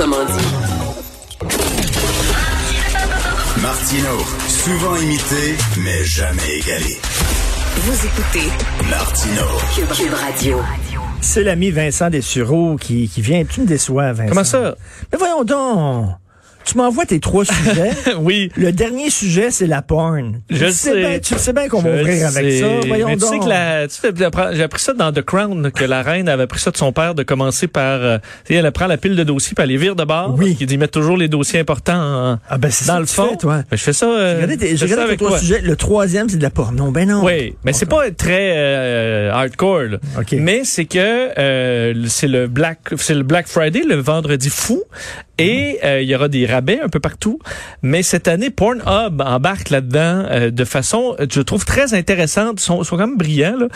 Autrement dit. Martino, souvent imité, mais jamais égalé. Vous écoutez Martino, Cube, Cube Radio. C'est l'ami Vincent Dessureau qui, qui vient. Tu me déçois, Vincent. Comment ça? Mais voyons donc. Tu m'envoies tes trois sujets. Oui. Le dernier sujet, c'est la porn. Je tu sais. sais. bien- tu sais bien qu'on va ouvrir avec ça. Voyons Mais tu donc. sais que la, tu sais, j'apprends- j'ai appris ça dans The Crown, que la reine avait appris ça de son père de commencer par, euh, elle prend la pile de dossiers puis elle les vire de bord. Oui. Qui dit mettre toujours les dossiers importants en- Ah ben c'est dans ça le fond. fais, toi. Ben, je fais ça. euh, Regardez je fais trois sujets. Le troisième, c'est de la porno. Ben non. Oui, mais c'est pas très euh, hardcore. là. OK. Mais c'est que euh, c'est le Black, c'est le Black Friday, le vendredi fou, et euh, il y aura des rabais un peu partout. Mais cette année, Pornhub embarque là-dedans euh, de façon, je trouve très intéressante. Ils sont, sont quand même brillants. Là.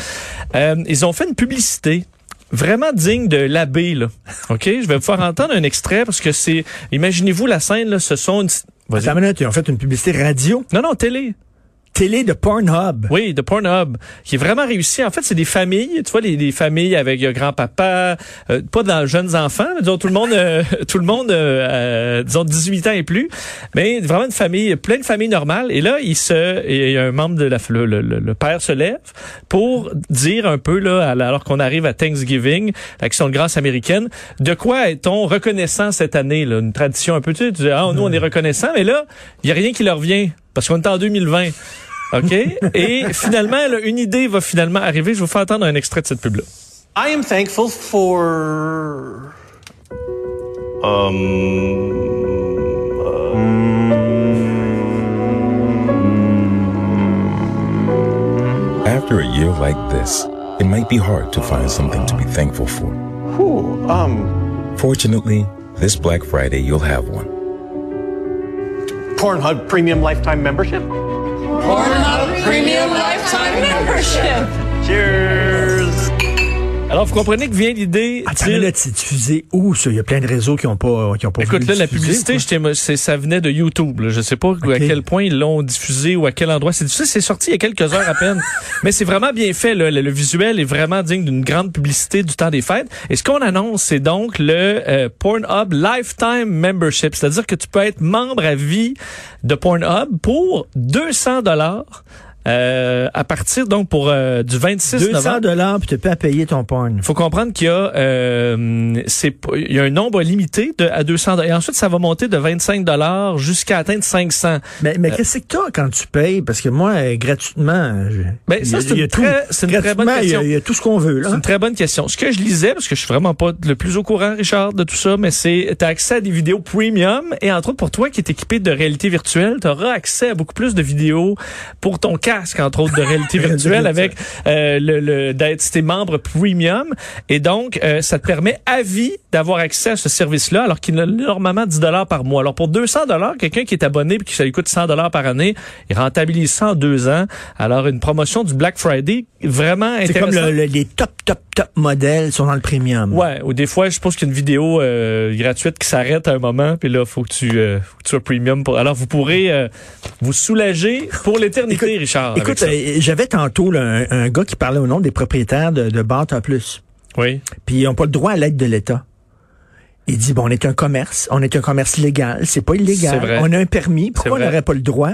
Euh, ils ont fait une publicité vraiment digne de l'abbé là. OK, je vais vous faire entendre un extrait parce que c'est imaginez-vous la scène là, ce sont une... Attends une minute, ils ont fait une publicité radio, Non non, télé. Télé de Pornhub. Oui, de Pornhub, qui est vraiment réussi. En fait, c'est des familles, tu vois, les, les familles avec grand-papa, euh, pas dans jeunes enfants, mais disons tout le monde, euh, tout le monde, euh, euh, disons 18 ans et plus, mais vraiment une famille, plein de familles normales. Et là, il se, il y a un membre de la, le, le- le- père se lève pour dire un peu là, alors qu'on arrive à Thanksgiving, l'action de grâce américaine, de quoi est-on reconnaissant cette année là, une tradition un peu, tu sais, tu dis, ah nous on est reconnaissant, mais là, il y a rien qui leur vient parce qu'on est en 2020. OK? Et finalement, là, une idée va finalement arriver. Je vais vous faire entendre un extrait de cette pub-là. I am thankful for. After a year like this, it might be hard to find something to be thankful for. Whew, um, Fortunately, this Black Friday you'll have one. Pornhub Premium Lifetime Membership. Premium Lifetime Membership. Cheers! Alors, vous comprenez que vient l'idée... Attends, mais là, c'est diffusé où, ça? Il y a plein de réseaux qui ont pas, qui ont pas Écoute, là, la publicité, ça venait de YouTube. Là. Je sais pas à quel point ils l'ont diffusé ou à quel endroit. C'est diffusé, c'est sorti il y a quelques heures à peine. Mais c'est vraiment bien fait. Là. Le, le visuel est vraiment digne d'une grande publicité du temps des fêtes. Et ce qu'on annonce, c'est donc le euh, Pornhub Lifetime Membership. C'est-à-dire que tu peux être membre à vie de Pornhub pour 200 dollars. Euh, à partir donc pour euh, du 26 200 novembre. dollars puis tu peux à payer ton porn. Faut comprendre qu'il y a euh, c'est il y a un nombre limité de à 200 et ensuite ça va monter de 25 dollars jusqu'à atteindre 500. Mais, mais qu'est-ce que t'as quand tu payes? Parce que moi, euh, gratuitement, je- Ben, ça, a- c'est une tout. très- c'est une très bonne il y question. Il y, a tout ce qu'on veut, là. C'est une très bonne question. Ce que je lisais parce que je suis vraiment pas le plus au courant Richard de tout ça mais c'est tu as accès à des vidéos premium et entre autres pour toi qui est équipé de réalité virtuelle, tu auras accès à beaucoup plus de vidéos pour ton casque entre autres de réalité virtuelle avec euh, le, le d'être si membre premium et donc euh, ça te permet à vie d'avoir accès à ce service-là alors qu'il a normalement 10 dollars par mois. Alors pour 200 dollars, quelqu'un qui est abonné puis qui ça lui coûte 100 dollars par année, il rentabilise ça en deux ans. Alors une promotion du Black Friday vraiment C'est comme intéressante. le- le- les top, top, top modèles sont dans le premium. Ouais, ou des fois, je pense qu'il y a une vidéo euh, gratuite qui s'arrête à un moment, puis là, faut que tu, euh, faut que tu sois premium. Pour... Alors, vous pourrez euh, vous soulager pour l'éternité, Richard. Écoute, euh, j'avais tantôt là, un, un gars qui parlait au nom des propriétaires de, de Bata Plus. oui. Puis ils n'ont pas le droit à l'aide de l'État. Il dit, bon, on est un commerce, on est un commerce légal, c'est pas C'est illégal, vrai. on a un permis, pourquoi on n'aurait pas le droit?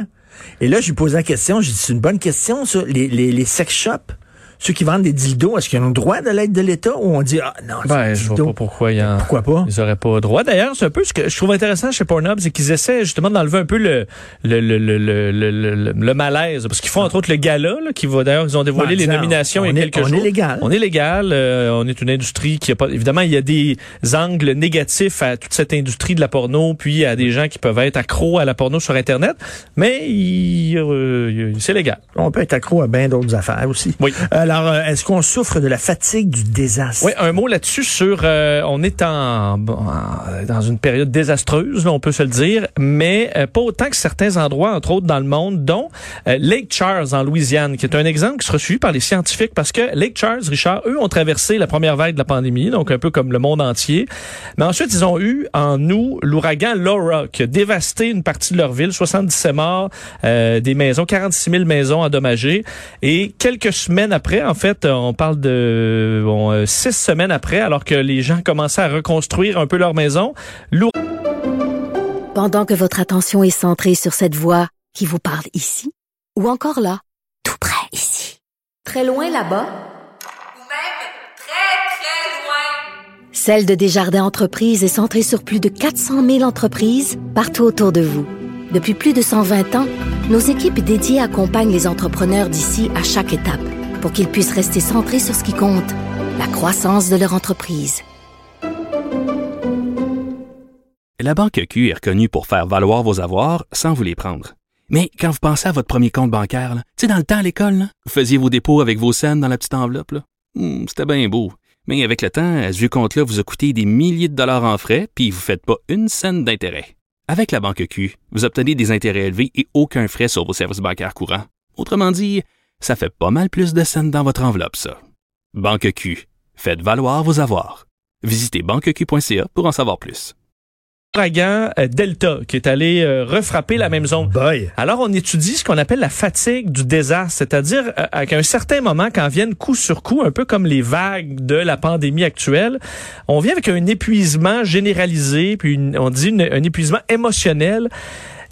Et là, je lui posais la question, j'ai dit, c'est une bonne question, ça. Les, les, les sex shops ceux qui vendent des dildos, est-ce qu'ils ont le droit de l'aide de l'État ou on dit, ah non, Ben, je vois pas pourquoi il y en... Pourquoi pas? Ils auraient pas droit. D'ailleurs, c'est un peu ce que je trouve intéressant chez Pornhub, c'est qu'ils essaient justement d'enlever un peu le le, le, le, le, le, malaise. Parce qu'ils font entre autres le gala, là, qui va d'ailleurs, ils ont dévoilé Ben, les nominations il y on a est- quelques on jours. est légal. On est légal. euh, on est une industrie qui a pas. Évidemment, il y a des angles négatifs à toute cette industrie de la porno, puis à des gens qui peuvent être accros à la porno sur Internet. Mais il, euh, c'est légal. On peut être accro à bien d'autres affaires aussi. Oui. Alors, euh, est-ce qu'on souffre de la fatigue du désastre? Oui, un mot là-dessus sur euh, on est en, dans une période désastreuse, là, on peut se le dire, mais euh, pas autant que certains endroits, entre autres dans le monde, dont euh, Lake Charles en Louisiane, qui est un exemple qui sera suivi par les scientifiques parce que Lake Charles, Richard, eux ont traversé la première vague de la pandémie, donc un peu comme le monde entier. Mais ensuite, ils ont eu en nous l'ouragan Laura qui a dévasté une partie de leur ville, 77 morts, des maisons, 46 000 maisons endommagées. Et quelques semaines après, en fait, on parle de bon, euh, six semaines après, alors que les gens commençaient à reconstruire un peu leur maison, Pendant que votre attention est centrée sur cette voix qui vous parle ici, ou encore là, tout près ici, très loin là-bas, Celle de Desjardins Entreprises est centrée sur plus de 400 000 entreprises partout autour de vous. Depuis plus de 120 ans, nos équipes dédiées accompagnent les entrepreneurs d'ici à chaque étape pour qu'ils puissent rester centrés sur ce qui compte, la croissance de leur entreprise. La Banque Q est reconnue pour faire valoir vos avoirs sans vous les prendre. Mais quand vous pensez à votre premier compte bancaire, tu sais, dans le temps à l'école, vous faisiez vos dépôts avec vos scènes dans la petite enveloppe. Hmm, C'était bien beau. Mais avec le temps, ce vieux compte-là vous a coûté des milliers de dollars en frais, puis vous ne faites pas une scène d'intérêt. Avec la Banque Q, vous obtenez des intérêts élevés et aucun frais sur vos services bancaires courants. Autrement dit, ça fait pas mal plus de scènes dans votre enveloppe, ça. Banque Q. Faites valoir vos avoirs. Visitez banqueq.ca pour en savoir plus. euh, Delta qui est allé euh, refrapper la même zone. Boy. Alors, on étudie ce qu'on appelle la fatigue du désastre, c'est-à-dire euh, qu'à un certain moment, quand viennent coup sur coup, un peu comme les vagues de la pandémie actuelle, on vient avec un épuisement généralisé, puis une- on dit une- un épuisement émotionnel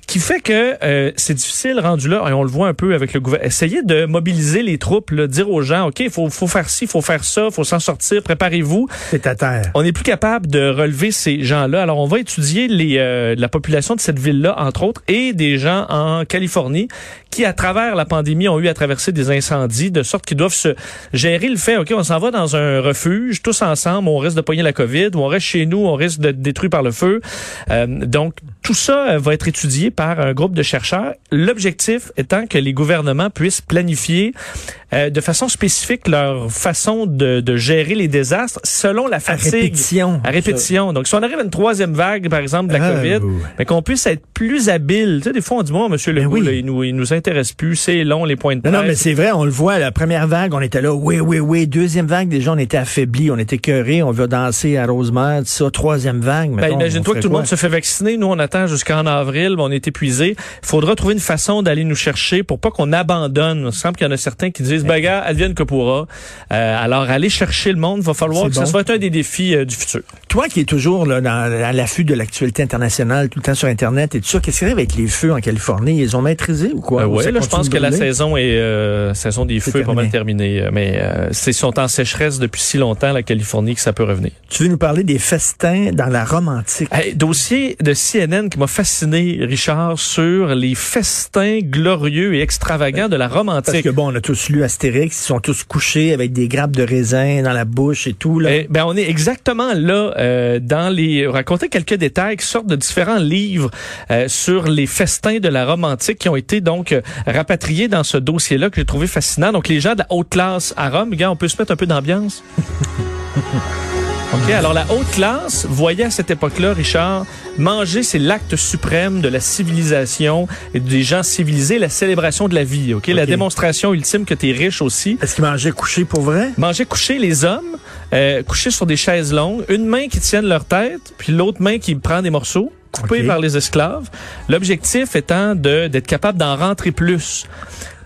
qui fait que euh, c'est difficile rendu là, et on le voit un peu avec le gouvernement, essayer de mobiliser les troupes, là, dire aux gens, OK, il faut, faut faire ci, faut faire ça, faut s'en sortir, préparez-vous. C'est à terre. On n'est plus capable de relever ces gens-là. Alors, on va étudier les, euh, la population de cette ville-là, entre autres, et des gens en Californie qui, à travers la pandémie, ont eu à traverser des incendies, de sorte qu'ils doivent se gérer le fait, OK, on s'en va dans un refuge, tous ensemble, on risque de pogner la COVID, ou on reste chez nous, on risque d'être détruit par le feu. Euh, donc, tout ça euh, va être étudié par un groupe de chercheurs. L'objectif étant que les gouvernements puissent planifier euh, de façon spécifique leur façon de, de gérer les désastres selon la À fatigue. répétition. À répétition. Donc, si on arrive à une troisième vague, par exemple, de la Ah, COVID, oui. mais qu'on puisse être plus habile. Tu sais, des fois, on dit, bon, monsieur Ben Legault, oui. là, il nous, il nous intéresse plus, c'est long, les points de Non, non, mais presse. c'est vrai, on le voit, la première vague, on était là, oui, oui, oui. Deuxième vague, déjà, on était affaiblis, on était cœurés, on veut danser à Rosemère, tout ça. Troisième vague, Ben, mettons, on imagine-toi que tout le monde se fait vacciner. Nous, on attend jusqu'en avril. ben, On est épuisé. Il faudra trouver une façon d'aller nous chercher pour pas qu'on abandonne. Il semble qu'il y en a certains qui disent, ben, gars, advienne que pourra. Euh, alors, aller chercher le monde, va falloir que ça bon. soit un des défis euh, du futur. Toi qui es toujours là, dans, à l'affût de l'actualité internationale, tout le temps sur Internet et tout ça, qu'est-ce qui arrive avec les feux en Californie? Ils ont maîtrisé ou quoi? Euh, Ou ouais, ça là, je pense que la saison est euh, saison des feux est pas mal terminée. Mais c'est sont en sécheresse depuis si longtemps la Californie que ça peut revenir. Tu veux nous parler des festins dans la Rome antique? Hey, dossier de CNN qui m'a fasciné, Richard, sur les festins glorieux et extravagants de la Rome Parce antique. que bon, on a tous lu Astérix, ils sont tous couchés avec des grappes de raisin dans la bouche et tout. Là. Eh ben, on est exactement là euh, dans les raconter quelques détails qui sortent de différents livres euh, sur les festins de la Rome antique qui ont été donc euh, rapatriés dans ce dossier-là que j'ai trouvé fascinant. Donc les gens de la haute classe à Rome, gars, on peut se mettre un peu d'ambiance? OK, alors la haute classe voyait à cette époque-là, Richard, manger, c'est l'acte suprême de la civilisation et des gens civilisés, la célébration de la vie, OK? La OK. démonstration ultime que tu es riche aussi. Est-ce qu'ils mangeaient couchés pour vrai? Manger couché les hommes, euh, couchés sur des chaises longues, une main qui tienne leur tête, puis l'autre main qui prend des morceaux, coupés par les esclaves. L'objectif étant de d'être capable d'en rentrer plus.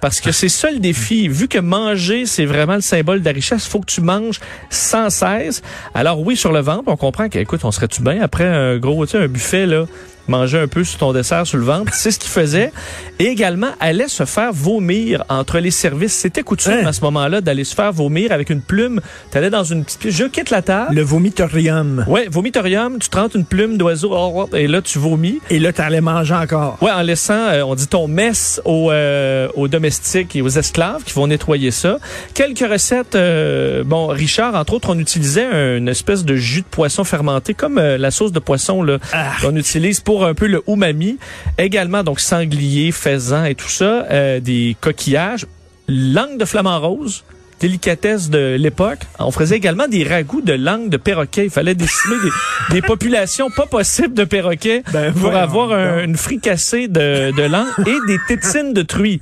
Parce que c'est ça le défi. Vu que manger, c'est vraiment le symbole de la richesse, faut que tu manges sans cesse. Alors oui, sur le ventre, on comprend qu'écoute, on serait-tu bien après un gros, tu sais, un buffet, là, manger un peu sur ton dessert sur le ventre. C'est ce qu'il faisait. Et également, allait se faire vomir entre les services. C'était coutume Hein? à ce moment-là d'aller se faire vomir avec une plume. Tu allais dans une petite pièce. Je quitte la table. Le vomitorium. Ouais, vomitorium, tu te rentres une plume d'oiseau oh, oh, et là tu vomis. Et là, t'allais manger encore. Ouais, en laissant, euh, on dit ton messe aux, euh, aux domestiques et aux esclaves qui vont nettoyer ça. Quelques recettes, euh, bon, Richard, entre autres, on utilisait une espèce de jus de poisson fermenté, comme euh, la sauce de poisson là Ah. qu'on utilise pour un peu le umami. Également, donc sanglier, faisan et tout ça, euh, des coquillages, langue de flamant rose délicatesse de l'époque. On faisait également des ragoûts de langue de perroquet. Il fallait décimer des, des populations pas possibles de perroquets Ben, pour avoir un- une fricassée de, de langue et des tétines de truie.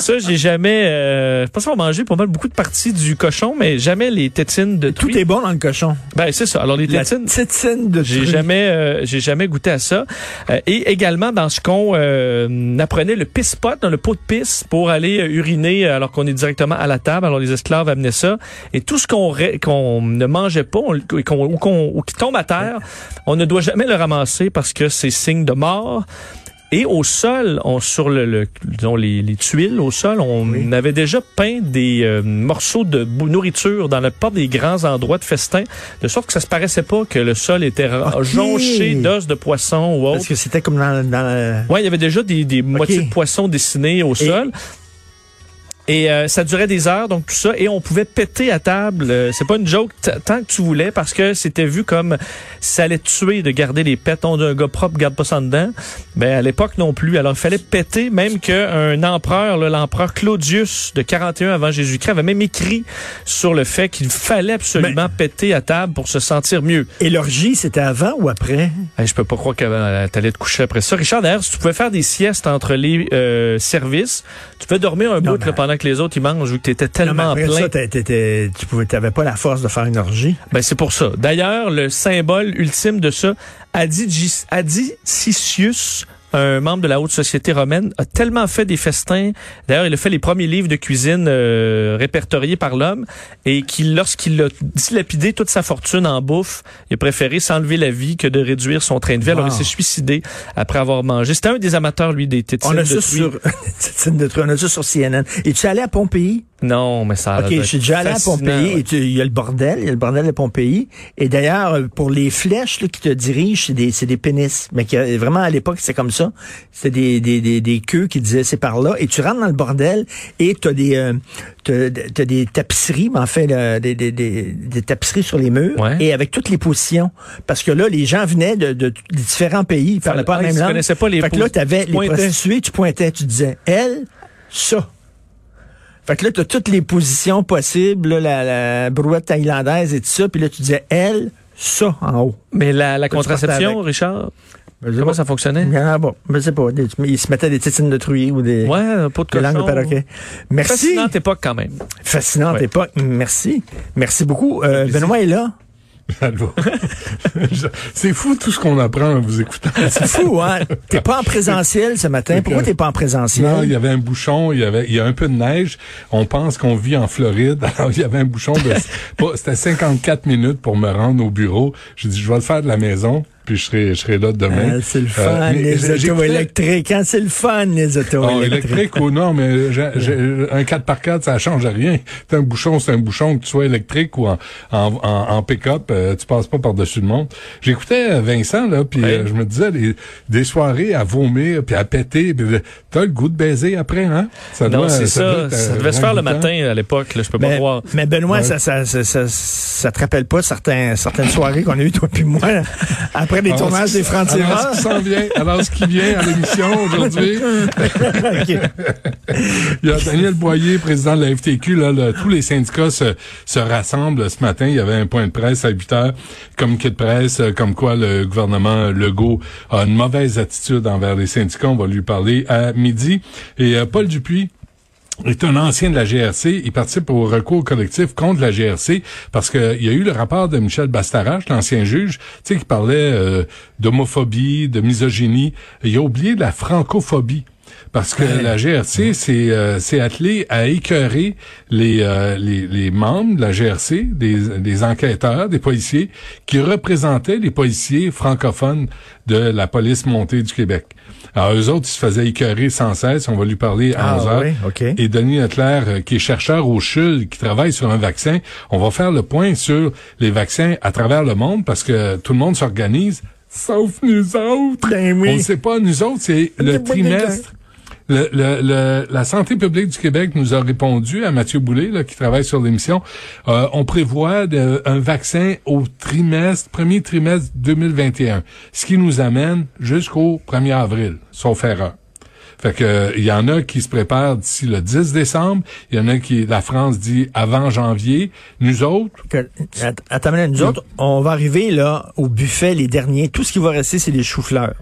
Ça, j'ai jamais... Euh, je pense qu'on mangeait pas mal beaucoup de parties du cochon, mais jamais les tétines de Tout truie. est bon dans le cochon. Ben, c'est ça. Alors, les La tétines... tétine de J'ai truie. jamais, euh, j'ai jamais goûté à ça. Euh, et également dans ce qu'on euh, apprenait le pisse-pot, dans le pot de pisse pour aller uriner alors qu'on est directement à la table. Alors les esclaves amenaient ça. Et tout ce qu'on ne mangeait pas on- ou, qui tombe à terre, on ne doit jamais le ramasser parce que c'est signe de mort. Et au sol, on, sur le, le- disons, les, les tuiles au sol, on avait déjà peint des euh, morceaux de nourriture dans la porte des grands endroits de festin, de sorte que ça se paraissait pas que le sol était jonché d'os de poisson ou autre. Parce que c'était comme dans, dans le- Ouais, il y avait déjà des, des moitiés de poissons dessinés au sol. Et euh, ça durait des heures, donc tout ça, et on pouvait péter à table. Euh, c'est pas une joke tant que tu voulais, parce que c'était vu comme ça allait tuer de garder les pets. On dit un gars propre, garde pas ça dedans. Ben à l'époque non plus. Alors il fallait péter, même qu'un empereur, l'empereur Claudius de 41 avant Jésus-Christ, avait même écrit sur le fait qu'il fallait absolument péter à table pour se sentir mieux. Et l'orgie, c'était avant ou après? Hey, je peux pas croire que euh, t'allais te coucher après ça. Richard, d'ailleurs, si tu pouvais faire des siestes entre les euh, services, tu pouvais dormir un bout mais- là, pendant que les autres ils mangent, vu que t'étais Non, tellement après plein. ça, tu pouvais, t'avais pas la force de faire une orgie. Ben, c'est pour ça. D'ailleurs, le symbole ultime de ça, Adigis- Adicicius, un membre de la haute société romaine, a tellement fait des festins. D'ailleurs, il a fait les premiers livres de cuisine euh, répertoriés par l'homme et qu'il, lorsqu'il a dilapidé toute sa fortune en bouffe, il a préféré s'enlever la vie que de réduire son train de vie. Alors, il s'est suicidé après avoir mangé. C'était un des amateurs, lui, des tétines On a de ça truie. sur, de truie, on a ça sur CNN. Et tu es allé à Pompéi? Non, mais ça. OK, je suis déjà allé à Pompéi ouais. il y a le bordel, il y a le bordel de Pompéi. Et d'ailleurs, euh, pour les flèches là, qui te dirigent, c'est des, c'est des pénis. Mais qui, vraiment, à l'époque, c'est comme ça. C'était des, des, des, des queues qui disaient c'est par là. Et tu rentres dans le bordel et tu as des, euh, t'as, t'as des tapisseries, mais en fait, là, des, des, des, des tapisseries sur les murs. Ouais. Et avec toutes les positions. Parce que là, les gens venaient de, de, de différents pays. Ils parlaient pas la même ils langue. connaissaient pas les Fait que là, pos- tu avais tu les prostituées, tu pointais, tu disais elle, ça. Fait que là, tu as toutes les positions possibles, là, la, la brouette thaïlandaise et tout ça, puis là, tu disais elle, ça, en haut. Mais la, la contraception. Richard, Je sais comment pas. ça fonctionnait? Il y en a pas. Je sais pas. Ils se mettaient des tétines de truie ou des, Ouais, un pot de des langues de perroquet. Merci. Fascinante époque quand même. Fascinante Ouais. époque. Merci. Merci beaucoup. Euh, Benoît est là. C'est fou tout ce qu'on apprend en vous écoutant. C'est fou, hein? T'es pas en présentiel ce matin? Pourquoi t'es pas en présentiel? Non, il y avait un bouchon, il y avait, il y a un peu de neige. On pense qu'on vit en Floride. Alors, il y avait un bouchon de, c'était 54 minutes pour me rendre au bureau. J'ai dit, je vais le faire de la maison, puis je serai, je serai là demain. Ah, c'est le fun, Euh, mais les autos électriques. Hein? C'est le fun, les autos Oh, électriques. électrique ou non, mais j'ai- j'ai- un 4x4, ça change rien. C'est un bouchon, c'est un bouchon, que tu sois électrique ou en, en, en, en pick-up, euh, tu passes pas par-dessus le monde. J'écoutais euh, Vincent, là, puis euh, je me disais, des, des soirées à vomir, puis à péter, puis euh, t'as le goût de baiser après, hein? Ça non, doit- c'est ça. Ça euh, devait se faire le matin à l'époque. là, Je peux pas Mais, croire. mais Benoît, Ouais. ça, ça, ça, ça, ça te rappelle pas certains, certaines soirées qu'on a eues, toi puis moi, après les Alors, tournages des francs-tireurs? Alors, ce qui vient, alors, ce qui vient à l'émission aujourd'hui. Il y a Daniel Boyer, président de la FTQ. Là, le- tous les syndicats se, se rassemblent ce matin. Il y avait un point de presse à 8 heures, communiqué de presse, euh, comme quoi le gouvernement Legault a une mauvaise attitude envers les syndicats. On va lui parler à midi. Et euh, Paul Dupuis, est un ancien de la GRC. Il participe au recours collectif contre la GRC parce que il y a eu le rapport de Michel Bastarache, l'ancien juge, qui parlait euh, d'homophobie, de misogynie. Il a oublié la francophobie. Parce que la GRC s'est euh, attelée à écœurer les, euh, les, les membres de la GRC, des, des enquêteurs, des policiers, qui représentaient les policiers francophones de la police montée du Québec. Alors, eux autres, ils se faisaient écœurer sans cesse. On va lui parler à Ah, 11 heures. oui, OK. Et Denis Leclerc, euh, qui est chercheur au CHUL, qui travaille sur un vaccin, on va faire le point sur les vaccins à travers le monde parce que tout le monde s'organise, sauf nous autres. Ben oui. On ne sait pas, nous autres, c'est le trimestre. Le, le- le- la santé publique du Québec nous a répondu à Mathieu Boulay, là, qui travaille sur l'émission. Euh, on prévoit de- un vaccin au trimestre, premier trimestre 2021, ce qui nous amène jusqu'au 1er avril, sauf erreur. Fait que euh, il y en a qui se préparent d'ici le 10 décembre, il y en a qui la France dit avant janvier. Nous autres, Que- att- Attends, nous autres, on va arriver là au buffet, les derniers. Tout ce qui va rester, c'est des choux-fleurs.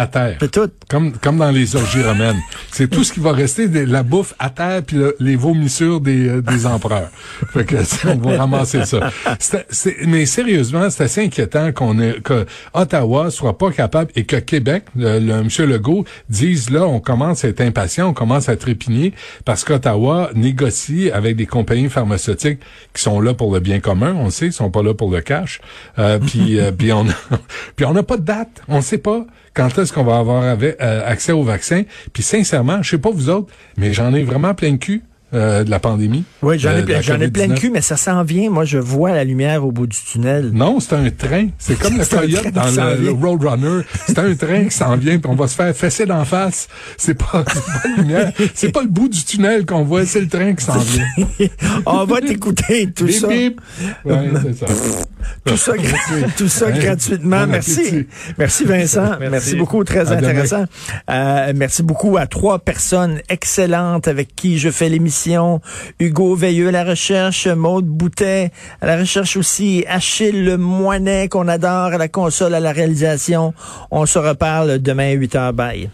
À terre. C'est tout. Comme, comme dans les orgies romaines. C'est tout ce qui va rester, de la bouffe à terre puis le- les vomissures des, euh, des empereurs. Fait que on va ramasser ça. C'est- mais sérieusement, c'est assez inquiétant qu'on que Ottawa soit pas capable et que Québec, le, le M. Legault, dise là, on commence à être impatient, on commence à trépigner parce qu'Ottawa négocie avec des compagnies pharmaceutiques qui sont là pour le bien commun, on le sait, ils sont pas là pour le cash. Euh, puis, euh, puis on, puis on n'a pas de date, on sait pas quand qu'on va avoir avec- euh, accès au vaccin. Puis sincèrement, je sais pas vous autres, mais j'en ai vraiment plein le cul euh, de la pandémie. Oui, j'en euh, ai, de plein- la j'en ai plein de COVID-19. cul, mais ça s'en vient. Moi, je vois la lumière au bout du tunnel. Non, c'est un train. C'est comme le qui dans le. Roadrunner. C'est un train qui s'en vient, puis on va se faire fesser d'en face. C'est pas, c'est pas la lumière. C'est pas le bout du tunnel qu'on voit, c'est le train qui s'en vient. on va t'écouter tout ça. bip. Ouais, c'est ça. Tout ça, gra- tout ça gratuitement. Bon Merci. Merci Vincent. Merci, Merci. beaucoup. Très À intéressant. Euh, merci beaucoup à trois personnes excellentes avec qui je fais Hugo Veilleux à la recherche, Maude Boutet à la recherche aussi, Achille Le Moinet qu'on adore à la console, à la réalisation. On se reparle demain à 8h. Bye.